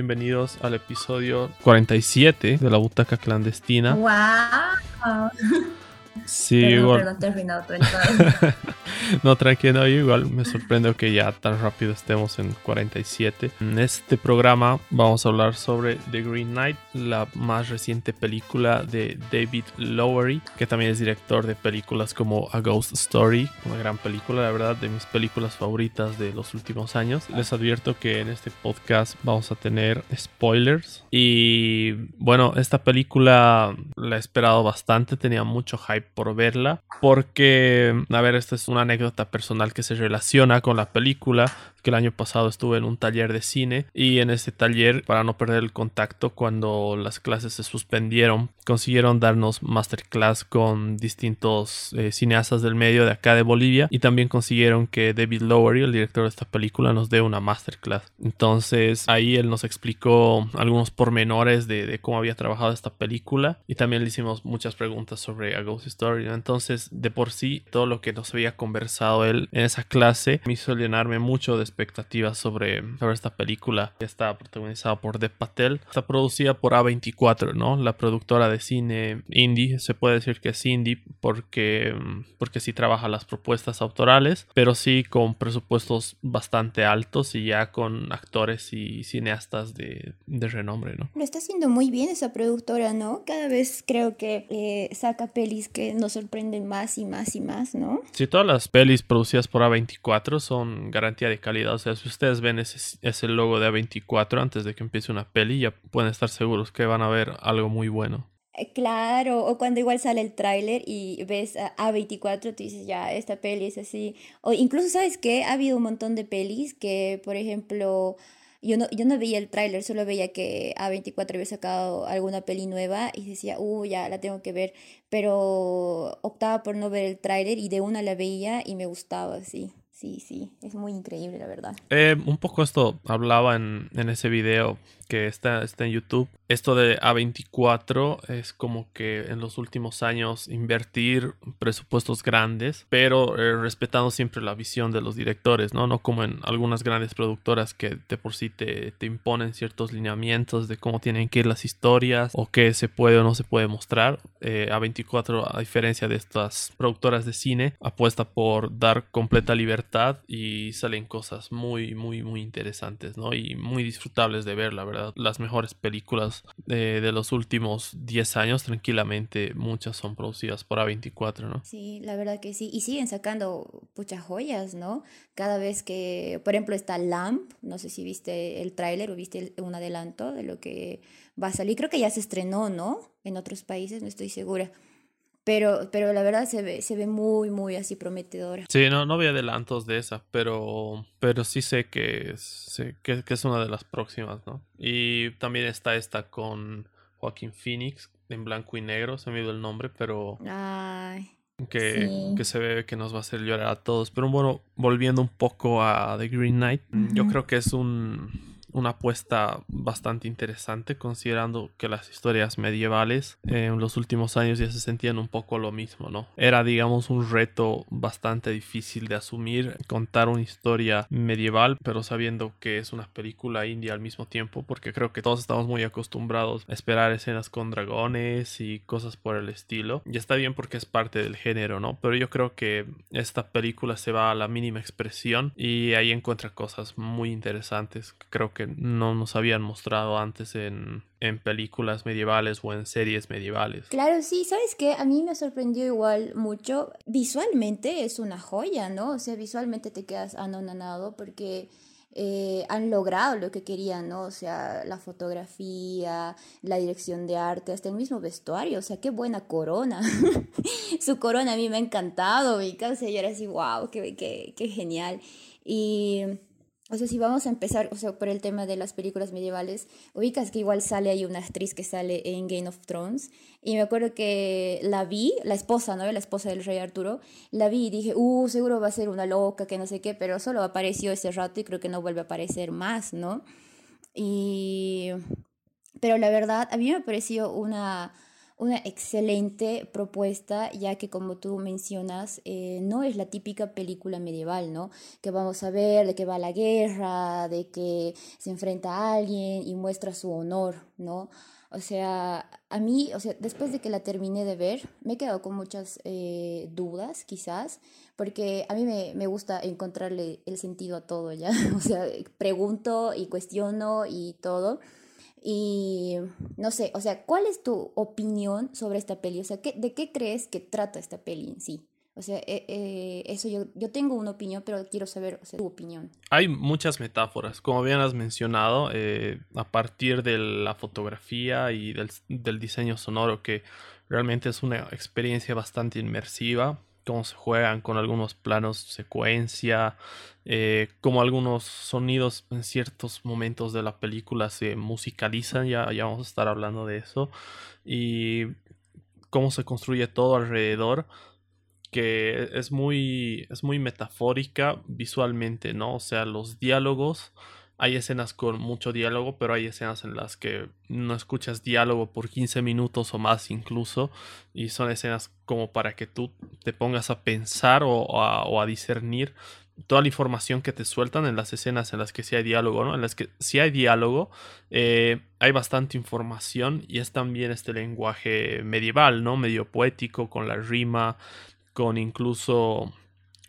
bienvenidos al episodio 47 de la Butaca Clandestina. ¡Wow! Sí, Perdón, igual. perdón, te he No, tranquilo, igual me sorprende que ya tan rápido estemos en 47. En este programa vamos a hablar sobre The Green Knight, la más reciente película de David Lowery, que también es director de películas como A Ghost Story, una gran película, la verdad, de mis películas favoritas de los últimos años. Les advierto que en este podcast vamos a tener spoilers y bueno, esta película la he esperado bastante, tenía mucho hype por verla, porque, a ver, esta es una anécdota personal que se relaciona con la película, que el año pasado estuve en un taller de cine y en ese taller, para no perder el contacto cuando las clases se suspendieron, consiguieron darnos masterclass con distintos eh, cineastas del medio de acá de Bolivia y también consiguieron que David Lowery, el director de esta película, nos dé una masterclass. Entonces ahí él nos explicó algunos pormenores de, de cómo había trabajado esta película y también le hicimos muchas preguntas sobre A Ghost Story. Entonces de por sí todo lo que nos había conversado él en esa clase me hizo llenarme mucho de expectativas sobre, sobre esta película que está protagonizada por Dev Patel. Está producida por A24, ¿no? La productora de cine indie. Se puede decir que es indie porque, porque sí trabaja las propuestas autorales, pero sí con presupuestos bastante altos y ya con actores y cineastas de, de renombre, ¿no? Lo está haciendo muy bien esa productora, ¿no? Cada vez creo que eh, saca pelis que nos sorprenden más y más y más, ¿no? Sí, todas las pelis producidas por A24 son garantía de calidad. O sea, si ustedes ven ese, ese logo de A24 antes de que empiece una peli, ya pueden estar seguros que van a ver algo muy bueno. Eh, Claro, o cuando igual sale el tráiler y ves a A24, tú dices, ya, esta peli es así. O incluso, ¿sabes qué? Ha habido un montón de pelis que, por ejemplo, yo no, yo no veía el tráiler, solo veía que A24 había sacado alguna peli nueva y decía, uh, ya, la tengo que ver, pero optaba por no ver el tráiler y de una la veía y me gustaba, sí. Sí, sí, es muy increíble, la verdad. Eh, un poco esto hablaba en, en ese video que está, está en YouTube. Esto de A24 es como que en los últimos años invertir presupuestos grandes, pero eh, respetando siempre la visión de los directores, ¿no? No como en algunas grandes productoras que de por sí te, te imponen ciertos lineamientos de cómo tienen que ir las historias o qué se puede o no se puede mostrar. Eh, A24, a diferencia de estas productoras de cine, apuesta por dar completa libertad y salen cosas muy, muy, muy interesantes, ¿no? Y muy disfrutables de ver, la verdad. Las mejores películas de, de los últimos 10 años, tranquilamente, muchas son producidas por A24, ¿no? Sí, la verdad que sí. Y siguen sacando muchas joyas, ¿no? Cada vez que, por ejemplo, está Lamp, no sé si viste el tráiler o viste el- un adelanto de lo que va a salir. Creo que ya se estrenó, ¿no? En otros países, no estoy segura. Pero, pero la verdad se ve, se ve muy, muy así prometedora. Sí, no, no vi adelantos de esa, pero, pero sí sé que es, sé que, que es una de las próximas, ¿no? Y también está esta con Joaquín Phoenix en blanco y negro, se me ido el nombre, pero Ay, que, Sí. que se ve que nos va a hacer llorar a todos. Pero bueno, volviendo un poco a The Green Knight, yo creo que es un, una apuesta bastante interesante considerando que las historias medievales en los últimos años ya se sentían un poco lo mismo, ¿no? Era digamos un reto bastante difícil de asumir contar una historia medieval pero sabiendo que es una película india al mismo tiempo porque creo que todos estamos muy acostumbrados a esperar escenas con dragones y cosas por el estilo y está bien porque es parte del género, ¿no? Pero yo creo que esta película se va a la mínima expresión y ahí encuentra cosas muy interesantes creo que no nos habían mostrado antes en, en películas medievales o en series medievales. Claro, sí, ¿sabes qué? A mí me sorprendió igual mucho. Visualmente es una joya, ¿no? O sea, visualmente te quedas anonadado porque eh, han logrado lo que querían, ¿no? O sea, la fotografía, la dirección de arte, hasta el mismo vestuario. O sea, qué buena corona. Su corona a mí me ha encantado, mi sea, yo era así, wow, qué, qué, qué genial. Y. O sea, si vamos a empezar, o sea, por el tema de las películas medievales, ubicas que igual sale ahí una actriz que sale en Game of Thrones. Y me acuerdo que la vi, la esposa, ¿no? La esposa del rey Arturo. La vi y dije, uh, seguro va a ser una loca, que no sé qué, pero solo apareció ese rato y creo que no vuelve a aparecer más, ¿no? Y... Pero la verdad, a mí me pareció una, una excelente propuesta, ya que como tú mencionas, eh, no es la típica película medieval, ¿no? Que vamos a ver de que va la guerra, de que se enfrenta a alguien y muestra su honor, ¿no? O sea, a mí, o sea, después de que la terminé de ver, me he quedado con muchas eh, dudas, quizás, porque a mí me, me, gusta encontrarle el sentido a todo, ¿ya? O sea, pregunto y cuestiono y todo. Y no sé, o sea, ¿cuál es tu opinión sobre esta peli? O sea, ¿qué, ¿de qué crees que trata esta peli en sí? O sea, eh, eh, eso yo, yo tengo una opinión, pero quiero saber tu opinión. Hay muchas metáforas, como bien has mencionado, eh, a partir de la fotografía y del, del, diseño sonoro, que realmente es una experiencia bastante inmersiva, cómo se juegan con algunos planos secuencia, como algunos sonidos en ciertos momentos de la película se musicalizan, ya, ya vamos a estar hablando de eso, y cómo se construye todo alrededor que es muy, es muy metafórica visualmente, ¿no? O sea, los diálogos, hay escenas con mucho diálogo, pero hay escenas en las que no escuchas diálogo por 15 minutos o más incluso, y son escenas como para que tú te pongas a pensar o, a, discernir toda la información que te sueltan en las escenas en las que sí hay diálogo, ¿no? En las que sí hay diálogo, eh, hay bastante información y es también este lenguaje medieval, ¿no? Medio poético, con la rima, con incluso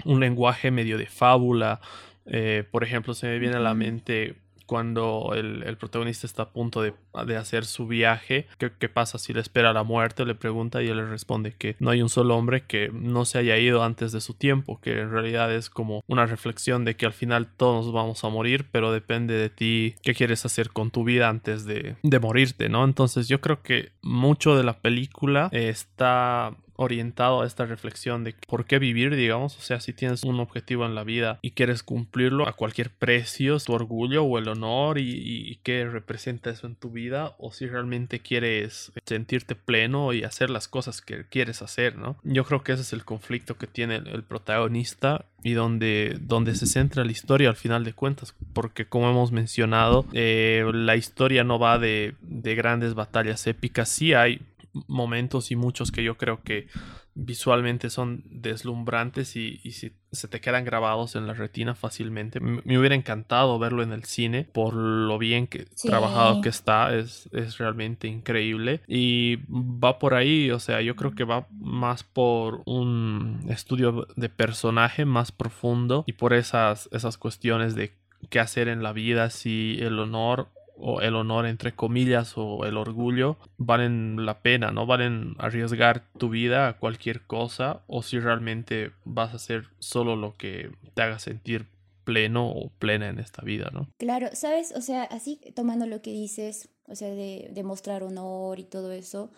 un lenguaje medio de fábula. Eh, por ejemplo, se me viene a la mente cuando el, protagonista está a punto de, hacer su viaje, ¿qué, ¿qué, pasa si le espera la muerte? Le pregunta y él le responde que no hay un solo hombre que no se haya ido antes de su tiempo, que en realidad es como una reflexión de que al final todos vamos a morir, pero depende de ti qué quieres hacer con tu vida antes de, de morirte, ¿no? Entonces yo creo que mucho de la película está orientado a esta reflexión de por qué vivir, digamos, o sea, si tienes un objetivo en la vida y quieres cumplirlo a cualquier precio, tu orgullo o el honor y, qué representa eso en tu vida, o si realmente quieres sentirte pleno y hacer las cosas que quieres hacer, ¿no? Yo creo que ese es el conflicto que tiene el, protagonista y donde, donde se centra la historia al final de cuentas, porque como hemos mencionado, eh, la historia no va de, de grandes batallas épicas, sí hay momentos y muchos que yo creo que visualmente son deslumbrantes y, si, se te quedan grabados en la retina fácilmente. Me, hubiera encantado verlo en el cine por lo bien que trabajado que está, es, es realmente increíble y va por ahí, o sea, yo creo que va más por un estudio de personaje más profundo y por esas, esas cuestiones de qué hacer en la vida, si el honor o el honor entre comillas o el orgullo valen la pena, no valen arriesgar tu vida a cualquier cosa o si realmente vas a hacer solo lo que te haga sentir pleno o plena en esta vida, ¿no? Claro, sabes, o sea, así tomando lo que dices, o sea, de, de mostrar honor y todo eso,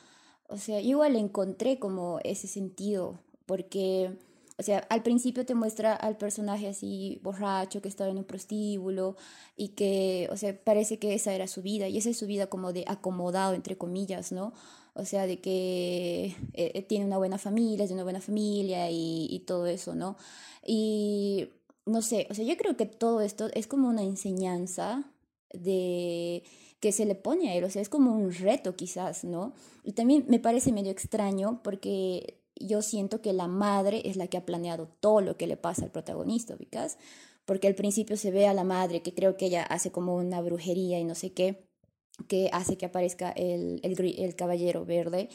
o sea, igual encontré como ese sentido, porque o sea, al principio te muestra al personaje así borracho que estaba en un prostíbulo y que, o sea, parece que esa era su vida y esa es su vida como de acomodado, entre comillas, ¿no? O sea, de que eh, eh, tiene una buena familia, es de una buena familia y, y todo eso, ¿no? Y no sé, o sea, yo creo que todo esto es como una enseñanza de que se le pone a él, o sea, es como un reto quizás, ¿no? Y también me parece medio extraño porque yo siento que la madre es la que ha planeado todo lo que le pasa al protagonista, ¿ubicas? Porque al principio se ve a la madre que creo que ella hace como una brujería y no sé qué, que hace que aparezca el, el, el caballero verde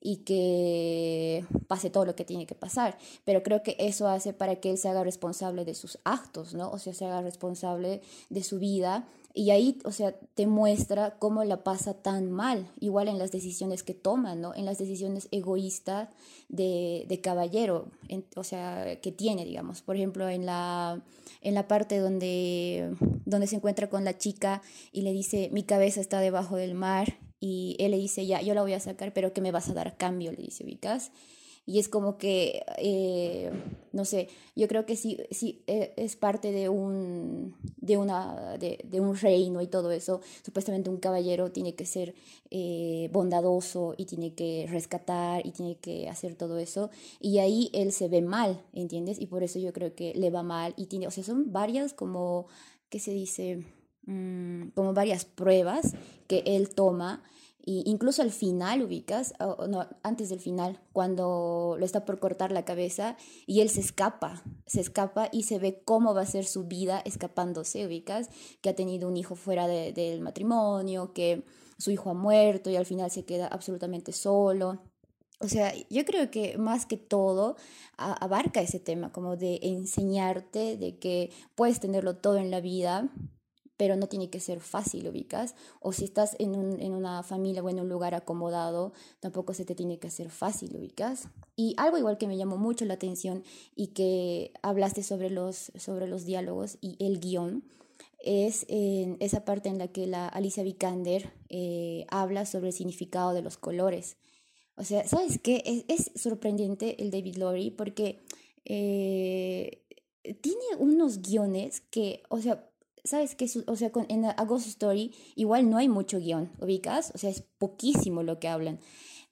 y que pase todo lo que tiene que pasar. Pero creo que eso hace para que él se haga responsable de sus actos, ¿no? O sea, se haga responsable de su vida y ahí, o sea, te muestra cómo la pasa tan mal, igual en las decisiones que toma, ¿no? En las decisiones egoístas de, de caballero, o sea, que tiene, digamos. Por ejemplo, en la, en la parte donde, donde se encuentra con la chica y le dice, mi cabeza está debajo del mar, y él le dice, ya, yo la voy a sacar, pero ¿qué me vas a dar cambio? Le dice, ¿ubicas? Y es como que, eh, no sé, yo creo que sí, sí eh, es parte de un, de, una, de, de, un reino y todo eso. Supuestamente un caballero tiene que ser eh, bondadoso y tiene que rescatar y tiene que hacer todo eso. Y ahí él se ve mal, ¿entiendes? Y por eso yo creo que le va mal y tiene, o sea, son varias como, ¿qué se dice? Mm, como varias pruebas que él toma Y incluso al final, ubicas, no, antes del final, cuando lo está por cortar la cabeza y él se escapa, se escapa y se ve cómo va a ser su vida escapándose, ubicas, que ha tenido un hijo fuera de, del matrimonio, que su hijo ha muerto y al final se queda absolutamente solo. O sea, yo creo que más que todo abarca ese tema, como de enseñarte de que puedes tenerlo todo en la vida, pero no tiene que ser fácil, ubicas. O si estás en, un, en, una familia o en un lugar acomodado, tampoco se te tiene que hacer fácil, ubicas. Y algo igual que me llamó mucho la atención y que hablaste sobre los, sobre los diálogos y el guion, es en esa parte en la que la Alicia Vikander eh, habla sobre el significado de los colores. O sea, ¿sabes qué? Es, es sorprendente el David Lowry porque eh, tiene unos guiones que, o sea, ¿sabes qué? O sea, con, en A Ghost Story igual no hay mucho guion, ¿ubicas? O sea, es poquísimo lo que hablan.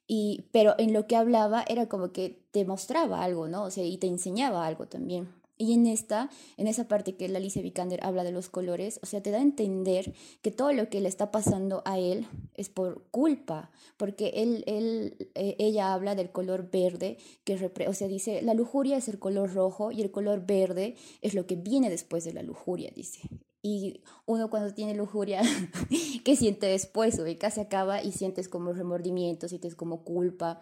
Y, pero en lo que hablaba era como que te mostraba algo, ¿no? O sea, y te enseñaba algo también. Y en esta, en esa parte que la Alicia Vikander habla de los colores, o sea, te da a entender que todo lo que le está pasando a él es por culpa, porque él, él, eh, ella habla del color verde, que o sea, dice, la lujuria es el color rojo y el color verde es lo que viene después de la lujuria, dice. Y uno cuando tiene lujuria, ¿qué siente después? O se acaba y sientes como remordimiento, sientes como culpa.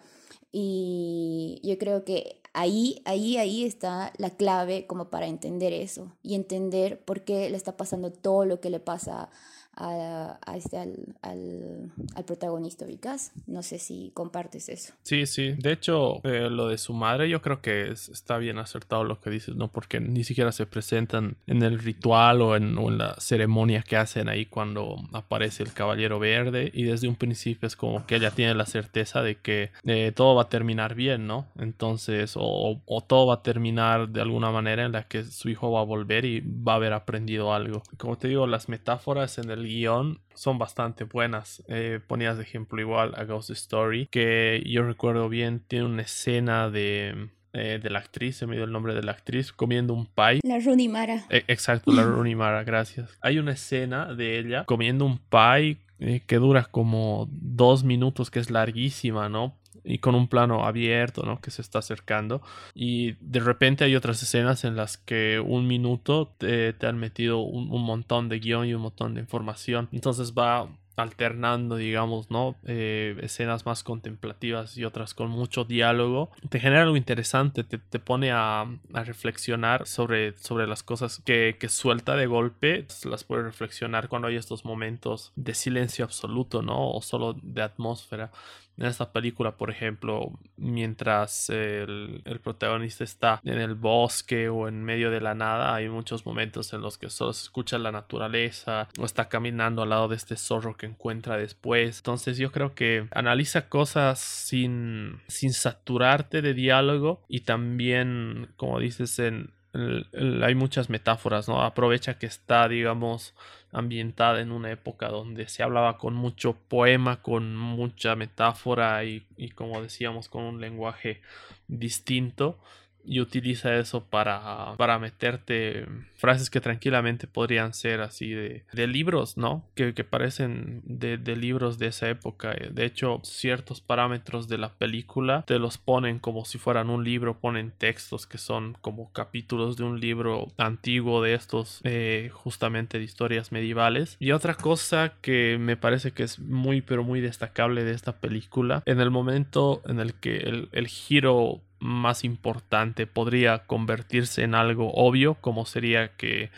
Y yo creo que ahí, ahí, ahí está la clave como para entender eso y entender por qué le está pasando todo lo que le pasa a, este, al, al, protagonista ubicas. No sé si compartes eso. Sí, sí. De hecho, eh, lo de su madre yo creo que está bien acertado lo que dices, ¿no? Porque ni siquiera se presentan en el ritual o en, o en, la ceremonia que hacen ahí cuando aparece el caballero verde y desde un principio es como que ella tiene la certeza de que eh, todo va a terminar bien, ¿no? Entonces, o, o todo va a terminar de alguna manera en la que su hijo va a volver y va a haber aprendido algo. Como te digo, las metáforas en el guion son bastante buenas. Eh, ponías de ejemplo igual a Ghost Story, que yo recuerdo bien, tiene una escena de... Eh, de la actriz, se me dio el nombre de la actriz, comiendo un pie. La Rooney Mara. E, exacto, la Rooney Mara, gracias. Hay una escena de ella comiendo un pie eh, que dura como dos minutos, que es larguísima, ¿no? Y con un plano abierto, ¿no? Que se está acercando. Y de repente hay otras escenas en las que un minuto te, han metido un, montón de guion y un montón de información. Entonces va alternando, digamos, ¿no? Eh, escenas más contemplativas y otras con mucho diálogo. Te genera algo interesante, te, te pone a, a, reflexionar sobre, sobre las cosas que, que, suelta de golpe. Las puedes reflexionar cuando hay estos momentos de silencio absoluto, ¿no? O solo de atmósfera en esta película, por ejemplo, mientras el, el, protagonista está en el bosque o en medio de la nada, hay muchos momentos en los que solo se escucha la naturaleza o está caminando al lado de este zorro que encuentra después. Entonces yo creo que analiza cosas sin, sin saturarte de diálogo y también, como dices, en, hay muchas metáforas, ¿no? Aprovecha que está, digamos, ambientada en una época donde se hablaba con mucho poema, con mucha metáfora y, y como decíamos, con un lenguaje distinto y utiliza eso para, para meterte frases que tranquilamente podrían ser así de, de libros, ¿no? Que, que parecen de, de, libros de esa época. De hecho, ciertos parámetros de la película te los ponen como si fueran un libro, ponen textos que son como capítulos de un libro antiguo de estos, eh, justamente de historias medievales. Y otra cosa que me parece que es muy, pero muy destacable de esta película, en el momento en el que el, el giro más importante podría convertirse en algo obvio, como sería que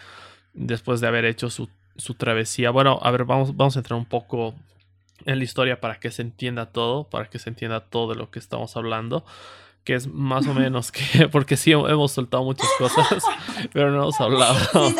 después de haber hecho su, su travesía, bueno, a ver, vamos, vamos a entrar un poco en la historia para que se entienda todo, para que se entienda todo de lo que estamos hablando que es más o menos que, porque sí hemos soltado muchas cosas, pero no hemos hablado,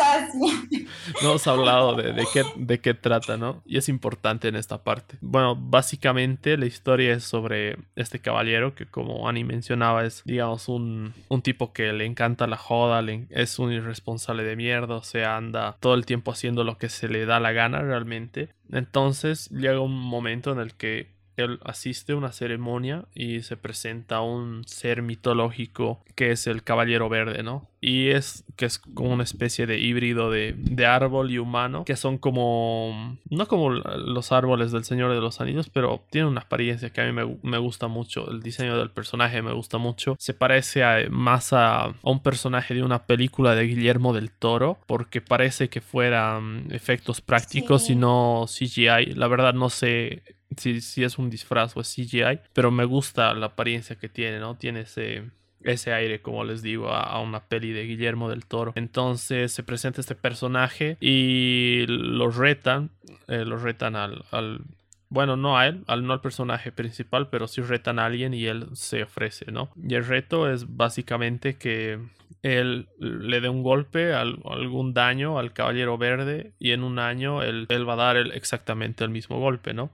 no hemos hablado de, de, qué, de qué trata, ¿no? Y es importante en esta parte. Bueno, básicamente la historia es sobre este caballero que como Annie mencionaba es, digamos, un, un tipo que le encanta la joda, le, es un irresponsable de mierda, o sea, anda todo el tiempo haciendo lo que se le da la gana realmente. Entonces llega un momento en el que él asiste a una ceremonia y se presenta un ser mitológico que es el Caballero Verde, ¿no? Y es que es como una especie de híbrido de, de árbol y humano, que son como, no como los árboles del Señor de los Anillos, pero tiene una apariencia que a mí me, me gusta mucho, el diseño del personaje me gusta mucho, se parece a, más a, a, un personaje de una película de Guillermo del Toro, porque parece que fueran efectos prácticos Sí. y no CGI, la verdad no sé si, si es un disfraz o es CGI, pero me gusta la apariencia que tiene, ¿no? Tiene ese, ese aire, como les digo, a, una peli de Guillermo del Toro. Entonces se presenta este personaje y lo retan, eh, lo retan al, al- bueno, no a él, al, no al personaje principal, pero sí retan a alguien y él se ofrece, ¿no? Y el reto es básicamente que él le dé un golpe, al- algún daño al Caballero Verde y en un año él, él va a dar exactamente el mismo golpe, ¿no?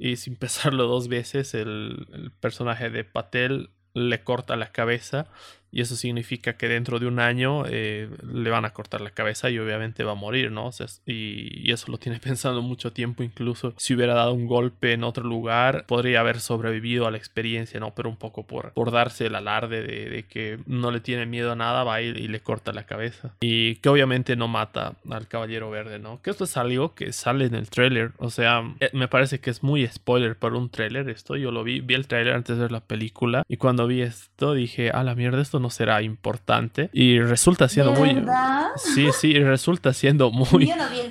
Y sin pensarlo dos veces, el, el personaje de Patel le corta la cabeza y eso significa que dentro de un año eh, le van a cortar la cabeza y obviamente va a morir, ¿no? O sea, y, y eso lo tiene pensando mucho tiempo, incluso si hubiera dado un golpe en otro lugar, podría haber sobrevivido a la experiencia, ¿no? Pero un poco por, por darse el alarde de, de que no le tiene miedo a nada, va y, y le corta la cabeza. Y que obviamente no mata al Caballero Verde, ¿no? Que esto es algo que sale en el tráiler, o sea, eh, me parece que es muy spoiler para un tráiler esto, yo lo vi, vi el tráiler antes de ver la película y cuando vi esto dije, a la mierda, esto no será importante y resulta siendo muy... ¿Verdad? Sí, sí, y resulta siendo muy,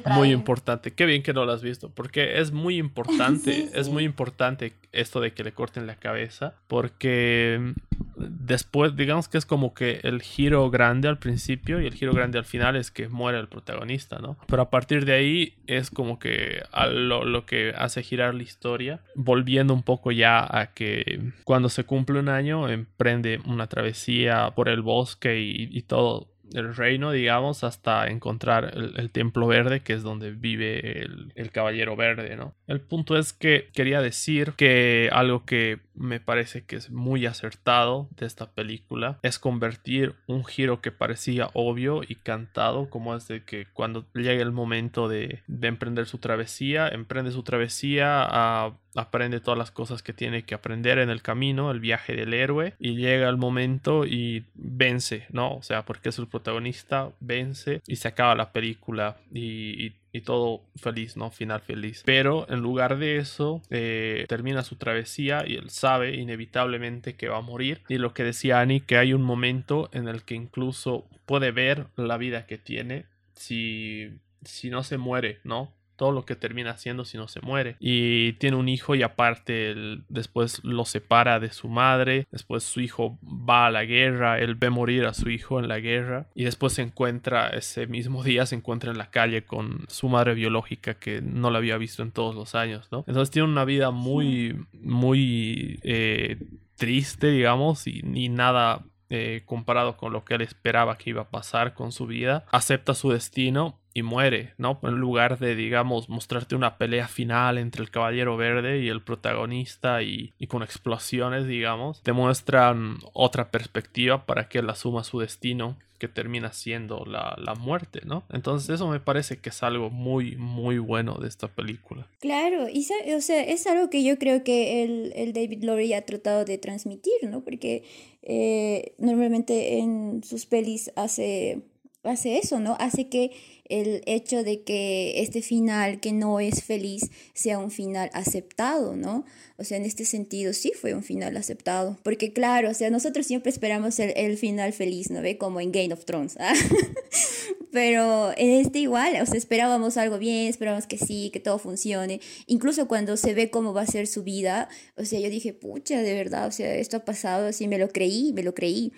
no muy importante. Qué bien que no lo has visto, porque es muy importante, Sí, es sí. muy importante esto de que le corten la cabeza, porque mm, después, digamos que es como que el giro grande al principio y el giro grande al final es que muere el protagonista, ¿no? Pero a partir de ahí es como que a lo, lo que hace girar la historia, volviendo un poco ya a que cuando se cumple un año emprende una travesía por el bosque y, todo el reino, digamos, hasta encontrar el, templo verde, que es donde vive el, el caballero verde, ¿no? El punto es que quería decir que algo que me parece que es muy acertado de esta película es convertir un giro que parecía obvio y cantado, como es de que cuando llega el momento de, de emprender su travesía, emprende su travesía a aprende todas las cosas que tiene que aprender en el camino, el viaje del héroe, y llega el momento y vence, ¿no? O sea, porque es el protagonista, vence y se acaba la película y, y- todo feliz, ¿no? Final feliz. Pero en lugar de eso, eh, termina su travesía y él sabe inevitablemente que va a morir. Y lo que decía Annie, que hay un momento en el que incluso puede ver la vida que tiene si, si no se muere, ¿no? Todo lo que termina haciendo si no se muere. Y tiene un hijo y aparte después lo separa de su madre, después su hijo va a la guerra, él ve morir a su hijo en la guerra y después se encuentra ese mismo día, se encuentra en la calle con su madre biológica que no la había visto en todos los años, ¿no? Entonces tiene una vida muy, muy eh, triste, digamos, y ni nada eh, comparado con lo que él esperaba que iba a pasar con su vida, acepta su destino muere, ¿no? En lugar de, digamos, mostrarte una pelea final entre el Caballero Verde y el protagonista y, con explosiones, digamos, te muestran otra perspectiva para que él asuma su destino que termina siendo la, la muerte, ¿no? Entonces eso me parece que es algo muy, muy bueno de esta película. Claro, y o sea, es algo que yo creo que el, el David Lowery ha tratado de transmitir, ¿no? Porque eh, normalmente en sus pelis hace, hace eso, ¿no? Hace que el hecho de que este final que no es feliz sea un final aceptado, ¿no? O sea, en este sentido sí fue un final aceptado, porque claro, o sea, nosotros siempre esperamos el, el final feliz, ¿no ve? Como en Game of Thrones, ¿ah? Pero en este igual, o sea, esperábamos algo bien, esperábamos que sí, que todo funcione. Incluso cuando se ve cómo va a ser su vida, o sea, yo dije, pucha, de verdad, o sea, esto ha pasado, así me lo creí, me lo creí.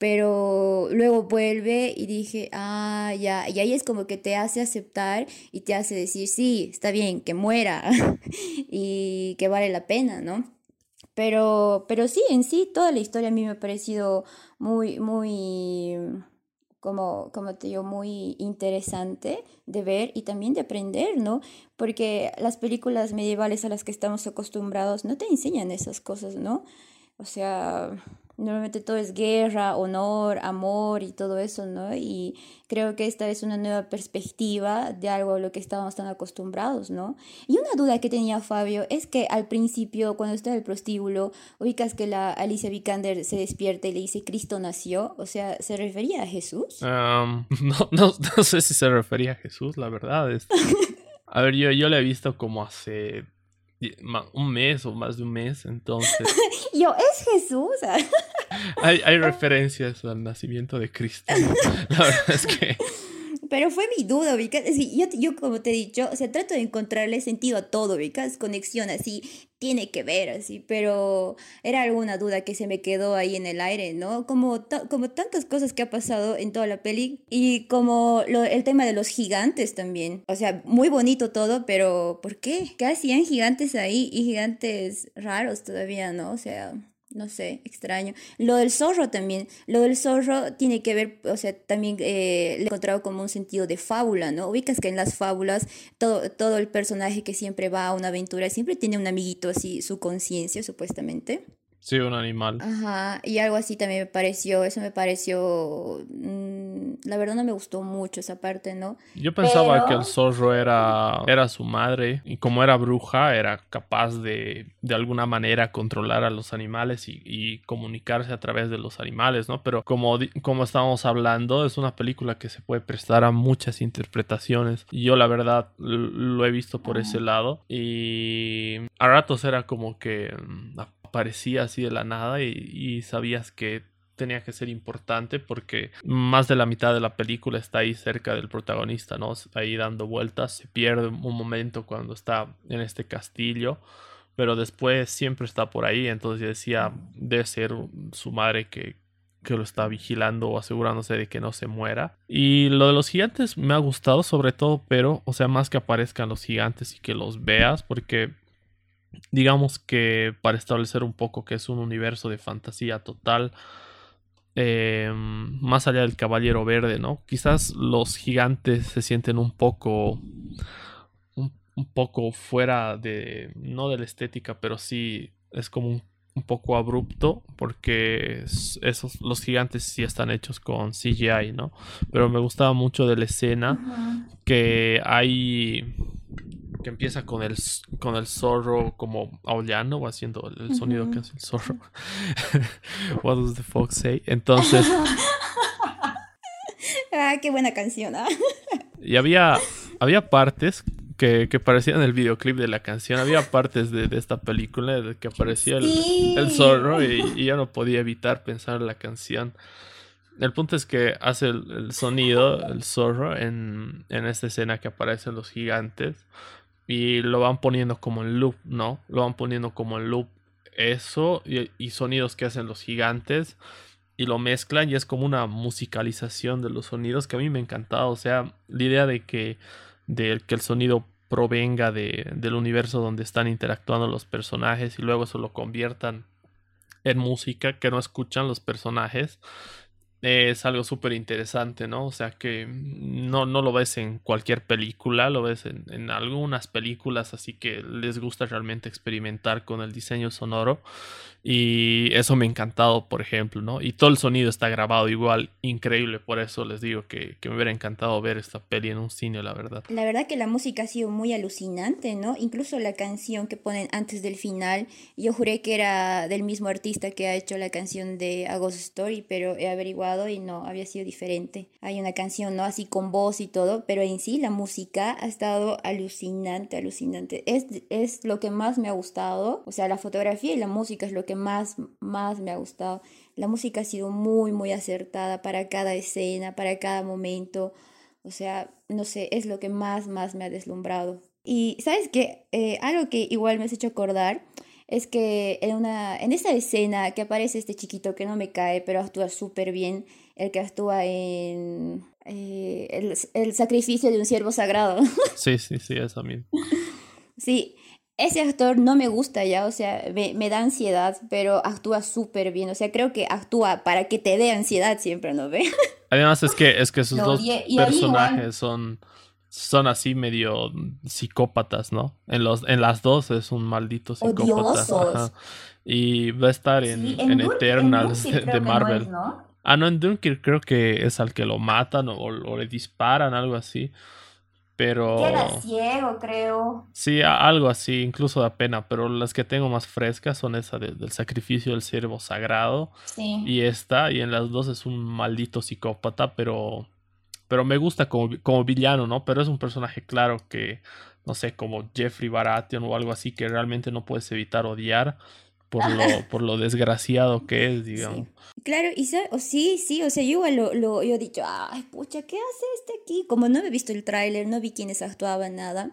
Pero luego vuelve y dije, ah, ya, y ahí es como que te hace aceptar y te hace decir, sí, está bien, que muera y que vale la pena, ¿no? Pero, pero sí, en sí, toda la historia a mí me ha parecido muy, muy, como, como te digo, muy interesante de ver y también de aprender, ¿no? Porque las películas medievales a las que estamos acostumbrados no te enseñan esas cosas, ¿no? O sea, Normalmente todo es guerra, honor, amor y todo eso, ¿no? Y creo que esta es una nueva perspectiva de algo a lo que estábamos tan acostumbrados, ¿no? Y una duda que tenía Fabio es que al principio, cuando está en el prostíbulo, ubicas que la Alicia Vikander se despierta y le dice Cristo nació, o sea, ¿se refería a Jesús? Um, no, no, no, sé si se refería a Jesús, la verdad. Es... A ver, yo, yo la he visto como hace un mes o más de un mes, entonces... Yo, es Jesús. hay, hay referencias al nacimiento de Cristo. La verdad es que pero fue mi duda, ubicas. yo, yo, como te he dicho, o sea, trato de encontrarle sentido a todo, ubicas. Conexión así, tiene que ver así, pero era alguna duda que se me quedó ahí en el aire, ¿no? Como, como tantas cosas que ha pasado en toda la peli y como lo, el tema de los gigantes también. O sea, muy bonito todo, pero ¿por qué? ¿Qué hacían gigantes ahí y gigantes raros todavía, ¿no? O sea no sé, extraño. Lo del zorro también, lo del zorro tiene que ver, o sea, también eh, le he encontrado como un sentido de fábula, ¿no? Ubicas que en las fábulas todo, todo el personaje que siempre va a una aventura siempre tiene un amiguito así, su conciencia supuestamente. Sí, un animal. Ajá, y algo así también me pareció, eso me pareció, mm, la verdad no me gustó mucho esa parte, ¿no? Yo pensaba que el zorro era, era su madre y como era bruja era capaz de de alguna manera controlar a los animales y, y comunicarse a través de los animales, ¿no? Pero como, como estábamos hablando, es una película que se puede prestar a muchas interpretaciones y yo la verdad lo he visto por ese lado y a ratos era como que mm, aparecía así de la nada y, sabías que tenía que ser importante porque más de la mitad de la película está ahí cerca del protagonista, ¿no? Ahí dando vueltas, se pierde un momento cuando está en este castillo, pero después siempre está por ahí, entonces decía, debe ser su madre que, que lo está vigilando o asegurándose de que no se muera. Y lo de los gigantes me ha gustado sobre todo, pero, o sea, más que aparezcan los gigantes y que los veas, porque digamos que para establecer un poco que es un universo de fantasía total, eh, más allá del caballero verde, ¿no? Quizás los gigantes se sienten un poco, un, poco fuera de, no de la estética, pero sí es como un, poco abrupto porque esos, los gigantes sí están hechos con CGI, ¿no? Pero me gustaba mucho de la escena que hay que empieza con el, con el zorro como aullando o haciendo el sonido que hace el zorro. What does the fox say? Entonces. ah, qué buena canción. ¿ah? y había, había partes que, que, parecían el videoclip de la canción. Había partes de, de esta película de que aparecía el, el zorro y, y, yo no podía evitar pensar en la canción. El punto es que hace el, el sonido, el zorro, en, en, esta escena que aparecen los gigantes y lo van poniendo como en loop, ¿no? Lo van poniendo como en loop eso y, sonidos que hacen los gigantes y lo mezclan y es como una musicalización de los sonidos que a mí me ha encantado. O sea, la idea de que, de que el sonido provenga de, del universo donde están interactuando los personajes y luego eso lo conviertan en música que no escuchan los personajes es algo súper interesante, ¿no? O sea que no, no lo ves en cualquier película, lo ves en, en, algunas películas, así que les gusta realmente experimentar con el diseño sonoro. Y eso me ha encantado, por ejemplo, ¿no? Y todo el sonido está grabado igual, increíble, por eso les digo que, que me hubiera encantado ver esta peli en un cine, la verdad. La verdad que la música ha sido muy alucinante, ¿no? Incluso la canción que ponen antes del final, yo juré que era del mismo artista que ha hecho la canción de A Ghost Story, pero he averiguado y no, había sido diferente. Hay una canción, ¿no? Así con voz y todo, pero en sí la música ha estado alucinante, alucinante. Es, es lo que más me ha gustado, o sea, la fotografía y la música es lo que más, más me ha gustado. La música ha sido muy, muy acertada para cada escena, para cada momento. O sea, no sé, es lo que más, más me ha deslumbrado. Y sabes que eh, algo que igual me has hecho acordar es que en, una, en esa escena que aparece este chiquito que no me cae, pero actúa súper bien, el que actúa en eh, el, el, sacrificio de un siervo sagrado. Sí, sí, sí, eso mismo. Sí, ese actor no me gusta ya, o sea, me, da ansiedad, pero actúa súper bien, o sea, creo que actúa para que te dé ansiedad siempre, ¿no ve? Además es que, es que sus dos personajes son son así medio psicópatas, ¿no? En, los, en las dos es un maldito psicópata. Y va a estar en, en, Eternals de, Marvel. Ah, no, en Dunkirk creo que es al que lo matan o, le disparan, algo así. Pero. Queda ciego, creo. Sí, algo así, incluso da pena. Pero las que tengo más frescas son esa del sacrificio del siervo sagrado. Sí. Y esta, y en las dos es un maldito psicópata, pero. Pero me gusta como, como villano, ¿no? Pero es un personaje claro que, no sé, como Jeffrey Baratheon o algo así que realmente no puedes evitar odiar por lo, por lo desgraciado que es, digamos. Claro, y o sí, sí, o sea, yo igual lo, lo yo he dicho, ay, pucha, ¿qué hace este aquí? Como no he visto el tráiler, no vi quiénes actuaban, nada.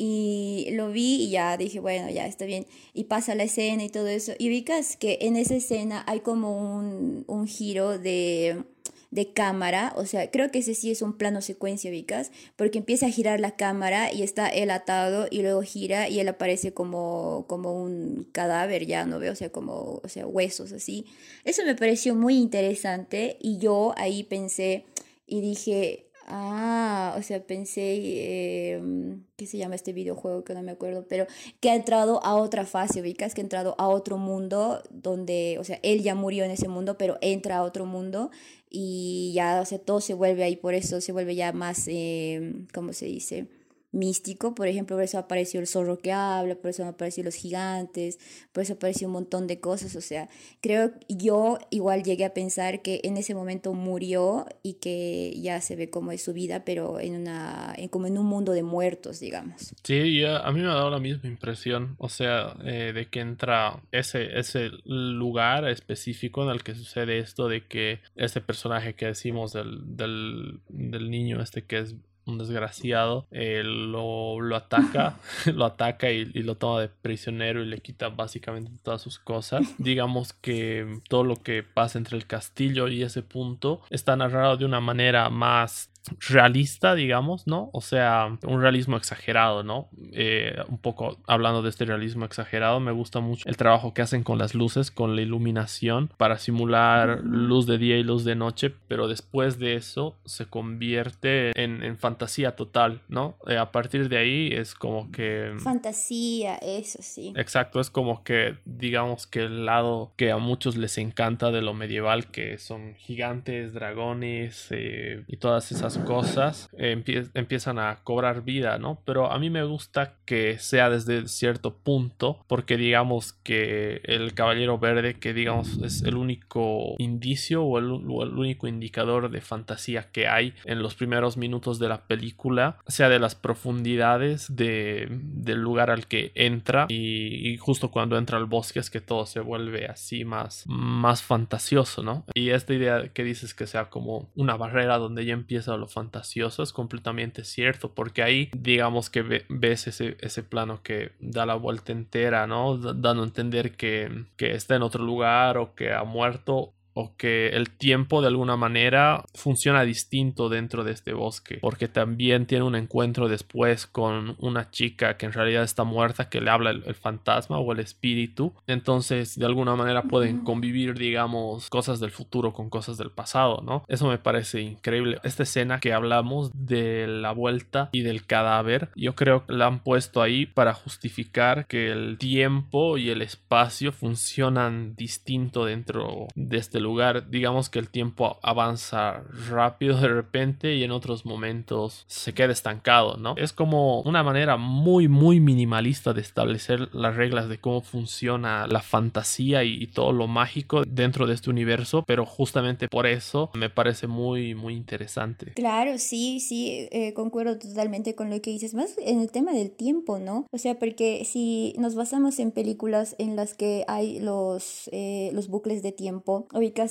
Y lo vi y ya dije, bueno, ya está bien. Y pasa la escena y todo eso. Y ubicas que en esa escena hay como un, un giro de de cámara, o sea, creo que ese sí es un plano secuencia, Vicas, porque empieza a girar la cámara y está él atado y luego gira y él aparece como, como un cadáver, ya no veo, o sea, como, o sea, huesos así. Eso me pareció muy interesante y yo ahí pensé y dije, Ah, o sea, pensé, em, ¿qué se llama este videojuego? Que no me acuerdo, pero que ha entrado a otra fase, ubicas, que ha entrado a otro mundo donde, o sea, él ya murió en ese mundo, pero entra a otro mundo y ya, o sea, todo se vuelve ahí, por eso se vuelve ya más, eh, ¿cómo se dice? Místico, por ejemplo, por eso apareció el zorro que habla, por eso aparecieron los gigantes, por eso apareció un montón de cosas, o sea, creo yo igual llegué a pensar que en ese momento murió y que ya se ve como es su vida, pero en una, como en un mundo de muertos, digamos. Sí, a mí me ha dado la misma impresión, o sea, eh, de que entra ese, ese lugar específico en el que sucede esto de que ese personaje que decimos del, del, del niño este que es un desgraciado, eh, lo, lo, ataca, lo ataca y, y, lo toma de prisionero y le quita básicamente todas sus cosas. Digamos que todo lo que pasa entre el castillo y ese punto está narrado de una manera más realista, digamos, ¿no? O sea, un realismo exagerado, ¿no? Eh, un poco hablando de este realismo exagerado, me gusta mucho el trabajo que hacen con las luces, con la iluminación, para simular luz de día y luz de noche, pero después de eso se convierte en, en fantasía total, ¿no? Eh, a partir de ahí es como que... Fantasía, eso sí. Exacto, es como que, digamos que el lado que a muchos les encanta de lo medieval, que son gigantes, dragones eh, y todas esas cosas empiezan a cobrar vida, ¿no? Pero a mí me gusta que sea desde cierto punto, porque digamos que el Caballero Verde, que digamos es el único indicio o el, único indicador de fantasía que hay en los primeros minutos de la película, sea de las profundidades de, del lugar al que entra y, justo cuando entra al bosque es que todo se vuelve así más, más fantasioso, ¿no? Y esta idea que dices que sea como una barrera donde ya empieza lo fantasioso es completamente cierto, porque ahí digamos que ves ese, ese plano que da la vuelta entera, ¿no? dando a entender que, que está en otro lugar o que ha muerto o que el tiempo de alguna manera funciona distinto dentro de este bosque, porque también tiene un encuentro después con una chica que en realidad está muerta, que le habla el, fantasma o el espíritu, entonces de alguna manera pueden convivir, digamos, cosas del futuro con cosas del pasado, ¿no? Eso me parece increíble. Esta escena que hablamos de la vuelta y del cadáver, yo creo que la han puesto ahí para justificar que el tiempo y el espacio funcionan distinto dentro de este lugar lugar, digamos que el tiempo avanza rápido de repente y en otros momentos se queda estancado, ¿no? Es como una manera muy, muy minimalista de establecer las reglas de cómo funciona la fantasía y, todo lo mágico dentro de este universo, pero justamente por eso me parece muy, muy interesante. Claro, sí, sí, eh, concuerdo totalmente con lo que dices, más en el tema del tiempo, ¿no? O sea, porque si nos basamos en películas en las que hay los, eh, los bucles de tiempo,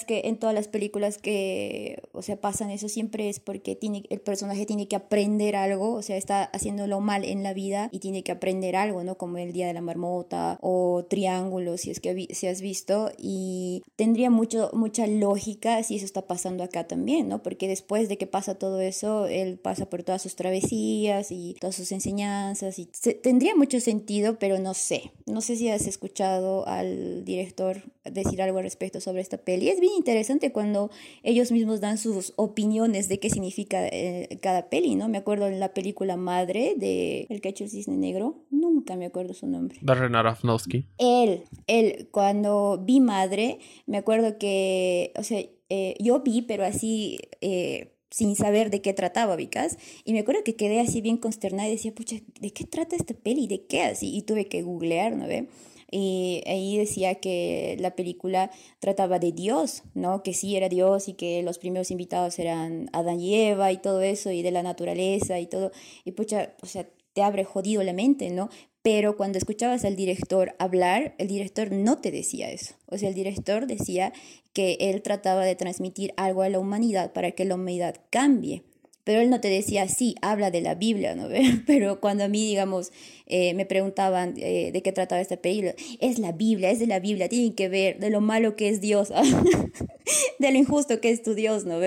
que en todas las películas que, o sea, pasan eso siempre es porque tiene, el personaje tiene que aprender algo, o sea, está haciéndolo mal en la vida y tiene que aprender algo, ¿no? Como el Día de la Marmota o Triángulo, si es que si has visto, y tendría mucho, mucha lógica si eso está pasando acá también, ¿no? Porque después de que pasa todo eso, él pasa por todas sus travesías y todas sus enseñanzas y tendría mucho sentido, pero no sé, no sé si has escuchado al director decir algo al respecto sobre esta peli y es bien interesante cuando ellos mismos dan sus opiniones de qué significa eh, cada peli, ¿no? Me acuerdo en la película Madre de El que ha hecho el cisne negro, nunca me acuerdo su nombre. Darren Aronofsky. Él, él, cuando vi Madre, me acuerdo que, o sea, eh, yo vi, pero así... Eh, sin saber de qué trataba, Vicas. Y me acuerdo que quedé así bien consternada y decía, pucha, ¿de qué trata esta peli? ¿De qué así? Y tuve que googlear, ¿no ve? Y ahí decía que la película trataba de Dios, ¿no? Que sí era Dios y que los primeros invitados eran Adán y Eva y todo eso, y de la naturaleza y todo. Y pucha, o sea, te abre jodido la mente, ¿no? Pero cuando escuchabas al director hablar, el director no te decía eso. O sea, el director decía que él trataba de transmitir algo a la humanidad para que la humanidad cambie pero él no te decía, sí, habla de la Biblia, ¿no? Pero cuando a mí, digamos, eh, me preguntaban eh, de qué trataba esta película, es la Biblia, es de la Biblia, tienen que ver de lo malo que es Dios, de lo injusto que es tu Dios, ¿no?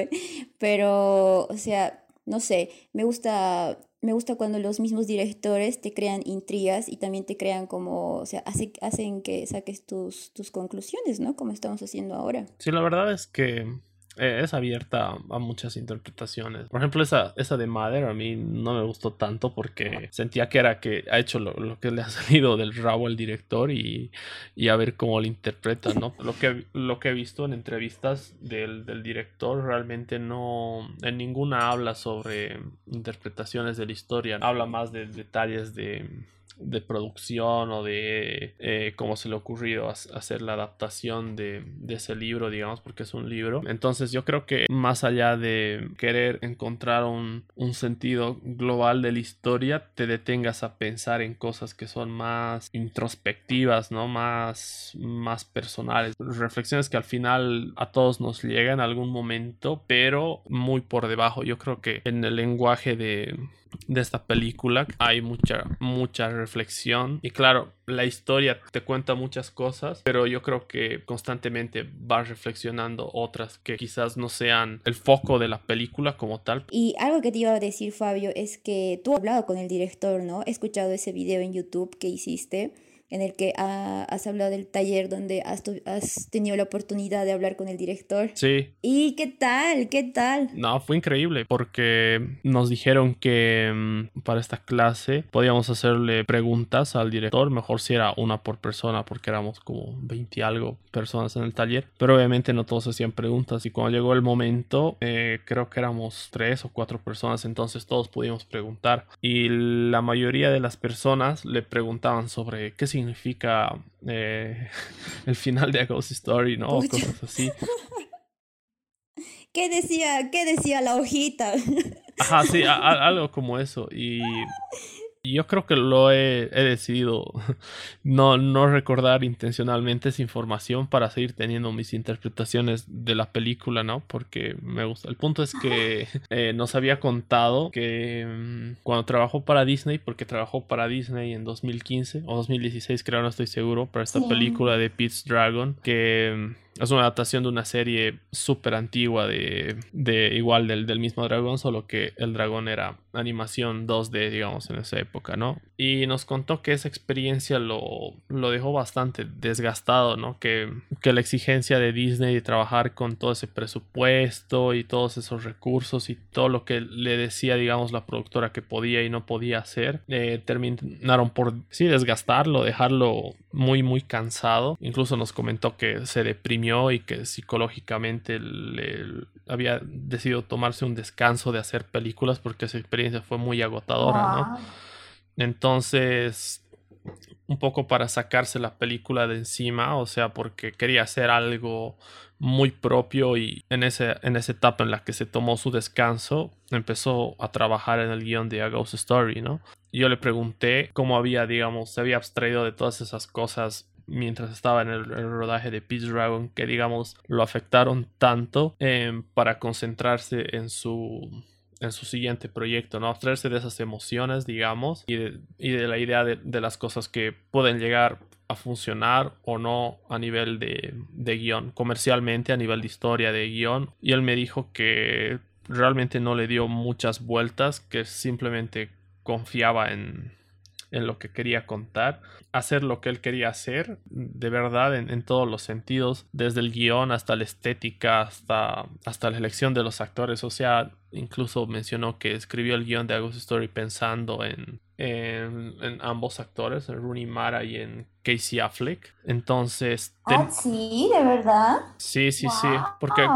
Pero, o sea, no sé, me gusta, me gusta cuando los mismos directores te crean intrigas y también te crean como, o sea, hace, hacen que saques tus, tus conclusiones, ¿no? Como estamos haciendo ahora. Sí, la verdad es que es abierta a muchas interpretaciones. Por ejemplo, esa, esa de Mother a mí no me gustó tanto porque sentía que era que ha hecho lo, que le ha salido del rabo al director y, y, a ver cómo lo interpreta, ¿no? Lo que, lo que he visto en entrevistas del, del director realmente no, en ninguna habla sobre interpretaciones de la historia, habla más de detalles de de producción o de eh, cómo se le ha ocurrido hacer la adaptación de, ese libro, digamos, porque es un libro. Entonces yo creo que más allá de querer encontrar un, sentido global de la historia, te detengas a pensar en cosas que son más introspectivas, ¿no? Más, más personales. Reflexiones que al final a todos nos llegan en algún momento, pero muy por debajo. Yo creo que en el lenguaje de de esta película. Hay mucha, mucha reflexión. Y claro, la historia te cuenta muchas cosas, pero yo creo que constantemente vas reflexionando otras que quizás no sean el foco de la película como tal. Y algo que te iba a decir, Fabio, es que tú has hablado con el director, ¿no? He escuchado ese video en YouTube que hiciste en el que has hablado del taller donde has, has, tenido la oportunidad de hablar con el director. Sí. ¿Y qué tal? ¿Qué tal? No, fue increíble porque nos dijeron que mm, para esta clase podíamos hacerle preguntas al director, mejor si era una por persona porque éramos como 20 y algo personas en el taller, pero obviamente no todos hacían preguntas y cuando llegó el momento eh, creo que éramos tres o cuatro personas, entonces todos pudimos preguntar y la mayoría de las personas le preguntaban sobre qué significa significa eh, el final de A Ghost Story, ¿no? O cosas así. ¿Qué decía, ¿Qué decía la hojita? Ajá, sí, algo como eso. Y yo creo que lo he, decidido no, no recordar intencionalmente esa información para seguir teniendo mis interpretaciones de la película, ¿no? Porque me gusta. El punto es que eh, nos había contado que mm, cuando trabajó para Disney, porque trabajó para Disney en 2015 o 2016, creo, no estoy seguro, para esta película de Pete's Dragon, que mm, es una adaptación de una serie súper antigua de, de igual del, del, mismo dragón, solo que el dragón era animación 2D, digamos, en esa época, ¿no? Y nos contó que esa experiencia lo, lo dejó bastante desgastado, ¿no? Que, que la exigencia de Disney de trabajar con todo ese presupuesto y todos esos recursos y todo lo que le decía, digamos, la productora que podía y no podía hacer, eh, terminaron por, sí, desgastarlo, dejarlo muy, muy cansado. Incluso nos comentó que se deprimió y que psicológicamente le había decidido tomarse un descanso de hacer películas porque esa experiencia fue muy agotadora, ¿no? Entonces, un poco para sacarse la película de encima, o sea, porque quería hacer algo muy propio y en, ese, en esa etapa en la que se tomó su descanso, empezó a trabajar en el guion de A Ghost Story, ¿no? Yo le pregunté cómo había, digamos, se había abstraído de todas esas cosas mientras estaba en el, rodaje de Peace Dragon que digamos lo afectaron tanto em, para concentrarse en su en su siguiente proyecto, ¿no? Abstraerse de esas emociones, digamos, y de, y de la idea de, de, las cosas que pueden llegar a funcionar o no a nivel de, de guion, comercialmente, a nivel de historia de guion. Y él me dijo que realmente no le dio muchas vueltas, que simplemente confiaba en, en lo que quería contar, hacer lo que él quería hacer, de verdad, en, en todos los sentidos, desde el guion hasta la estética, hasta, hasta la elección de los actores. O sea, incluso mencionó que escribió el guion de August Story pensando en, en, en, ambos actores, en Rooney Mara y en Casey Affleck. Entonces... Ah, sí, de verdad. Sí, sí, wow. sí. Porque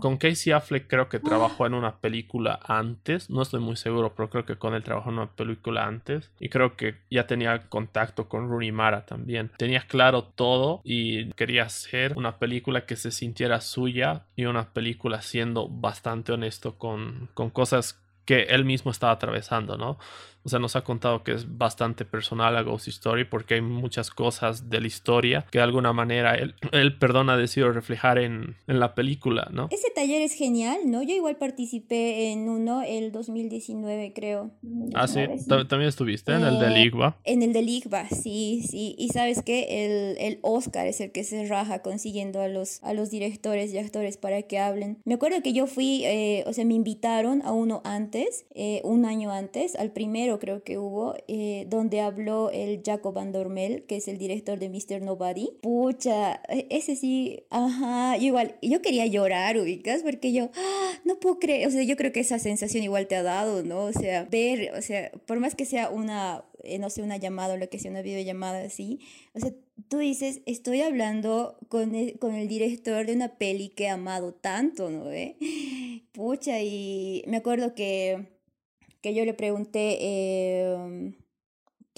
con Casey Affleck creo que trabajó en una película antes. No estoy muy seguro, pero creo que con él trabajó en una película antes. Y creo que ya tenía contacto con Rooney Mara también. Tenía claro todo y quería hacer una película que se sintiera suya y una película siendo bastante honesto con, con cosas que él mismo estaba atravesando, ¿no? O sea, nos ha contado que es bastante personal a Ghost Story porque hay muchas cosas de la historia que de alguna manera él, él perdón, ha decidido reflejar en, en, la película, ¿no? Ese taller es genial, ¿no? Yo igual participé en uno el 2019, creo. 2019, ah, sí. sí. También estuviste en eh, el del IGBA. En el del IGBA, sí, sí. Y sabes que el, el Oscar es el que se raja consiguiendo a los, a los directores y actores para que hablen. Me acuerdo que yo fui, eh, o sea, me invitaron a uno antes, eh, un año antes, al primero creo que hubo, eh, donde habló el Jacob Van Dormel, que es el director de Mr. Nobody. Pucha, e, ese sí, ajá, igual, yo quería llorar, ubicas, porque yo, ¡ah! no puedo creer, o sea, yo creo que esa sensación igual te ha dado, ¿no? O sea, ver, o sea, por más que sea una, eh, no sé, una llamada o lo que sea, una videollamada así, o sea, tú dices, estoy hablando con el, con el director de una peli que he amado tanto, ¿no? ¿Eh? Pucha, y me acuerdo que que yo le pregunté eh,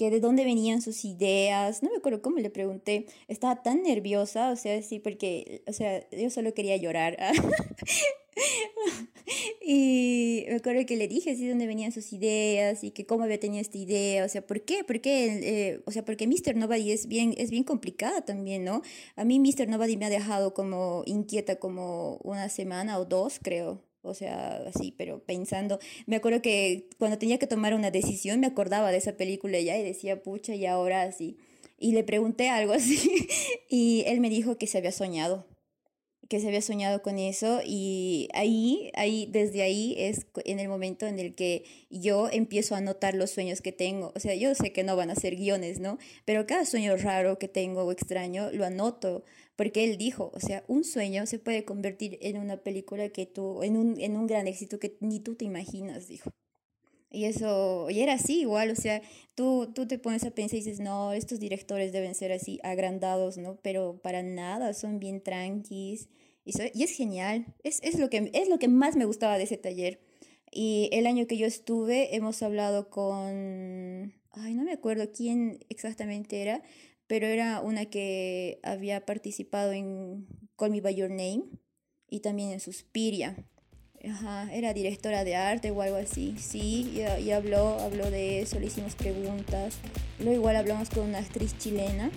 que de dónde venían sus ideas, no me acuerdo cómo le pregunté, estaba tan nerviosa, o sea, sí, porque, o sea, yo solo quería llorar. y me acuerdo que le dije así dónde venían sus ideas y que cómo había tenido esta idea, o sea, ¿por qué? Porque, eh, o sea, porque Mr. Nobody es bien, es bien complicada también, ¿no? A mí Mr. Nobody me ha dejado como inquieta como una semana o dos, creo. O sea, así, pero pensando, me acuerdo que cuando tenía que tomar una decisión me acordaba de esa película ya y decía, pucha, y ahora así. Y le pregunté algo así y él me dijo que se había soñado, que se había soñado con eso y ahí, ahí, desde ahí es en el momento en el que yo empiezo a anotar los sueños que tengo. O sea, yo sé que no van a ser guiones, ¿no? Pero cada sueño raro que tengo o extraño lo anoto porque él dijo, o sea, un sueño se puede convertir en una película que tú, en un, en un gran éxito que ni tú te imaginas, dijo. Y eso, y era así igual, o sea, tú, tú te pones a pensar y dices, no, estos directores deben ser así agrandados, ¿no? Pero para nada, son bien tranquis. Y, so, y es genial, es, es, lo que, es lo que más me gustaba de ese taller. Y el año que yo estuve, hemos hablado con, ay, no me acuerdo quién exactamente era, pero era una que había participado en Call Me By Your Name y también en Suspiria. Ajá, era directora de arte o algo así, sí, y, y, habló, habló de eso, le hicimos preguntas. Luego igual hablamos con una actriz chilena.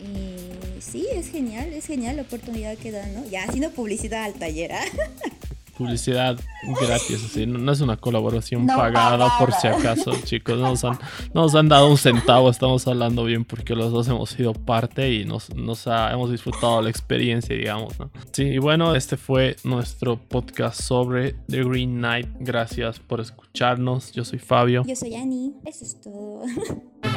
Y sí, es genial, es genial la oportunidad que dan, ¿no? Ya haciendo publicidad al taller, ¿ah? publicidad gratis, así. No, no es una colaboración no pagada, pagada, por si acaso, chicos. No nos, han, no nos han dado un centavo, estamos hablando bien porque los dos hemos sido parte y nos, nos ha, hemos disfrutado la experiencia, digamos. ¿no? Sí, y bueno, este fue nuestro podcast sobre The Green Knight. Gracias por escucharnos. Yo soy Fabio. Yo soy Annie. Eso es todo.